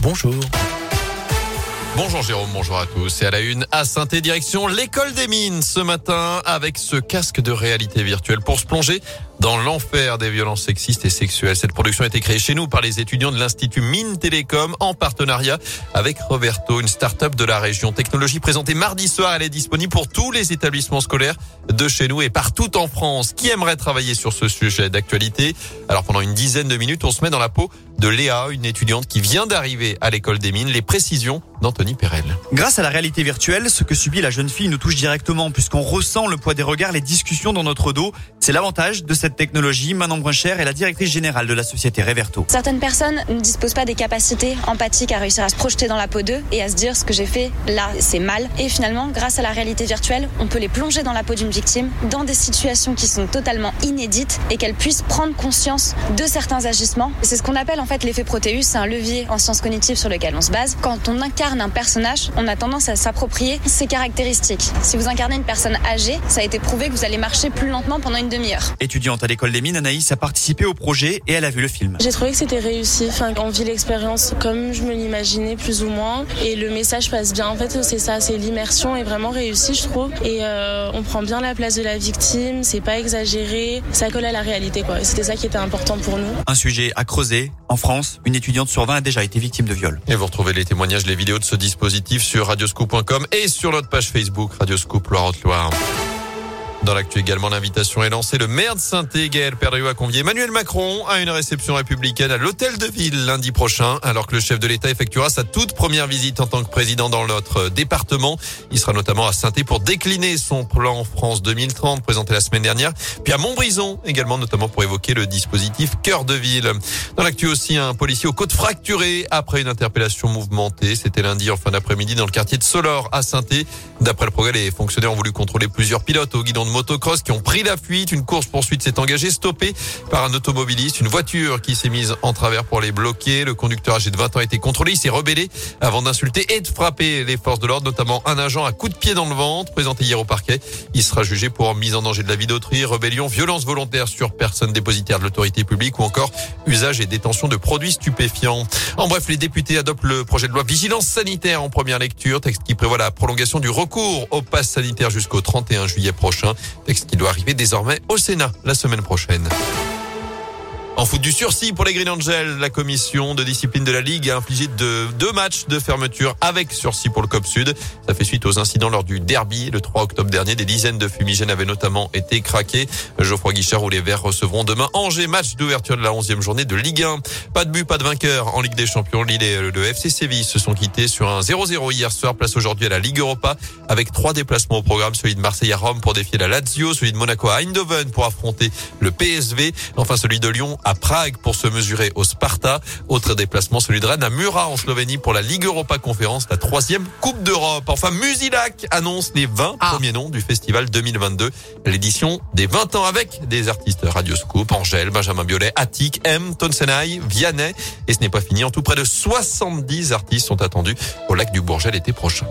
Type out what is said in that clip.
Bonjour. Bonjour Jérôme, bonjour à tous. Et à la une, à saint direction l'école des mines ce matin avec ce casque de réalité virtuelle pour se plonger dans l'enfer des violences sexistes et sexuelles. Cette production a été créée chez nous par les étudiants de l'Institut Mines Télécom en partenariat avec Roberto, une start-up de la région. Technologie présentée mardi soir, elle est disponible pour tous les établissements scolaires de chez nous et partout en France. Qui aimerait travailler sur ce sujet d'actualité? Alors pendant une dizaine de minutes, on se met dans la peau de Léa, une étudiante qui vient d'arriver à l'école des mines. Les précisions d'Anthony Perel. Grâce à la réalité virtuelle, ce que subit la jeune fille nous touche directement puisqu'on ressent le poids des regards, les discussions dans notre dos. C'est l'avantage de cette technologie. Manon Bruncher est la directrice générale de la société Reverto. Certaines personnes ne disposent pas des capacités empathiques à réussir à se projeter dans la peau d'eux et à se dire ce que j'ai fait là, c'est mal. Et finalement, grâce à la réalité virtuelle, on peut les plonger dans la peau d'une victime dans des situations qui sont totalement inédites et qu'elles puissent prendre conscience de certains agissements. C'est ce qu'on appelle en fait l'effet Proteus, c'est un levier en sciences cognitives sur lequel on se base. Quand on incarne un personnage, on a tendance à s'approprier ses caractéristiques. Si vous incarnez une personne âgée, ça a été prouvé que vous allez marcher plus lentement pendant une demi-heure. Étudiante à l'école des mines, Anaïs a participé au projet et elle a vu le film. J'ai trouvé que c'était réussi. Enfin, on vit l'expérience comme je me l'imaginais plus ou moins et le message passe bien. En fait, c'est ça, c'est l'immersion est vraiment réussie, je trouve. Et euh, on prend bien la place de la victime, c'est pas exagéré, ça colle à la réalité, quoi. C'était ça qui était important pour nous. Un sujet à creuser. En France, une étudiante sur 20 a déjà été victime de viol. Et vous retrouvez les témoignages, les vidéos de ce dispositif sur radioscoop.com et sur notre page Facebook Radioscoop Loire-Haute-Loire. Dans l'actu également, l'invitation est lancée. Le maire de Saint-Égal, Père a convié Emmanuel Macron à une réception républicaine à l'hôtel de ville lundi prochain, alors que le chef de l'État effectuera sa toute première visite en tant que président dans notre département. Il sera notamment à saint pour décliner son plan France 2030 présenté la semaine dernière, puis à Montbrison également, notamment pour évoquer le dispositif cœur de ville. Dans l'actu aussi, un policier aux côtes fracturées après une interpellation mouvementée. C'était lundi en fin d'après-midi dans le quartier de Solor à saint D'après le progrès, les fonctionnaires ont voulu contrôler plusieurs pilotes au guidon de motocross qui ont pris la fuite. Une course poursuite s'est engagée, stoppée par un automobiliste. Une voiture qui s'est mise en travers pour les bloquer. Le conducteur âgé de 20 ans a été contrôlé. Il s'est rebellé avant d'insulter et de frapper les forces de l'ordre, notamment un agent à coup de pied dans le ventre. Présenté hier au parquet, il sera jugé pour mise en danger de la vie d'autrui, rébellion, violence volontaire sur personne dépositaire de l'autorité publique ou encore usage et détention de produits stupéfiants. En bref, les députés adoptent le projet de loi vigilance sanitaire en première lecture, texte qui prévoit la prolongation du recours au pass sanitaire jusqu'au 31 juillet prochain. Texte qui doit arriver désormais au Sénat la semaine prochaine. En foot du sursis pour les Green Angels, la commission de discipline de la Ligue a infligé de, deux matchs de fermeture avec sursis pour le COP Sud. Ça fait suite aux incidents lors du derby le 3 octobre dernier. Des dizaines de fumigènes avaient notamment été craqués. Geoffroy Guichard ou les Verts recevront demain Angers, match d'ouverture de la 11e journée de Ligue 1. Pas de but, pas de vainqueur en Ligue des Champions. Lille et le FC Séville se sont quittés sur un 0-0 hier soir. Place aujourd'hui à la Ligue Europa avec trois déplacements au programme. Celui de Marseille à Rome pour défier la Lazio, celui de Monaco à Eindhoven pour affronter le PSV. Enfin celui de Lyon à Prague pour se mesurer au Sparta. Autre déplacement, celui de Rennes à Murat en Slovénie pour la Ligue Europa Conférence, la troisième Coupe d'Europe. Enfin, Musilac annonce les 20 ah. premiers noms du festival 2022. L'édition des 20 ans avec des artistes Radioscoop, Angèle, Benjamin Biolay, Attic, M, Tonsenay, Vianney. Et ce n'est pas fini. En tout, près de 70 artistes sont attendus au lac du Bourget l'été prochain.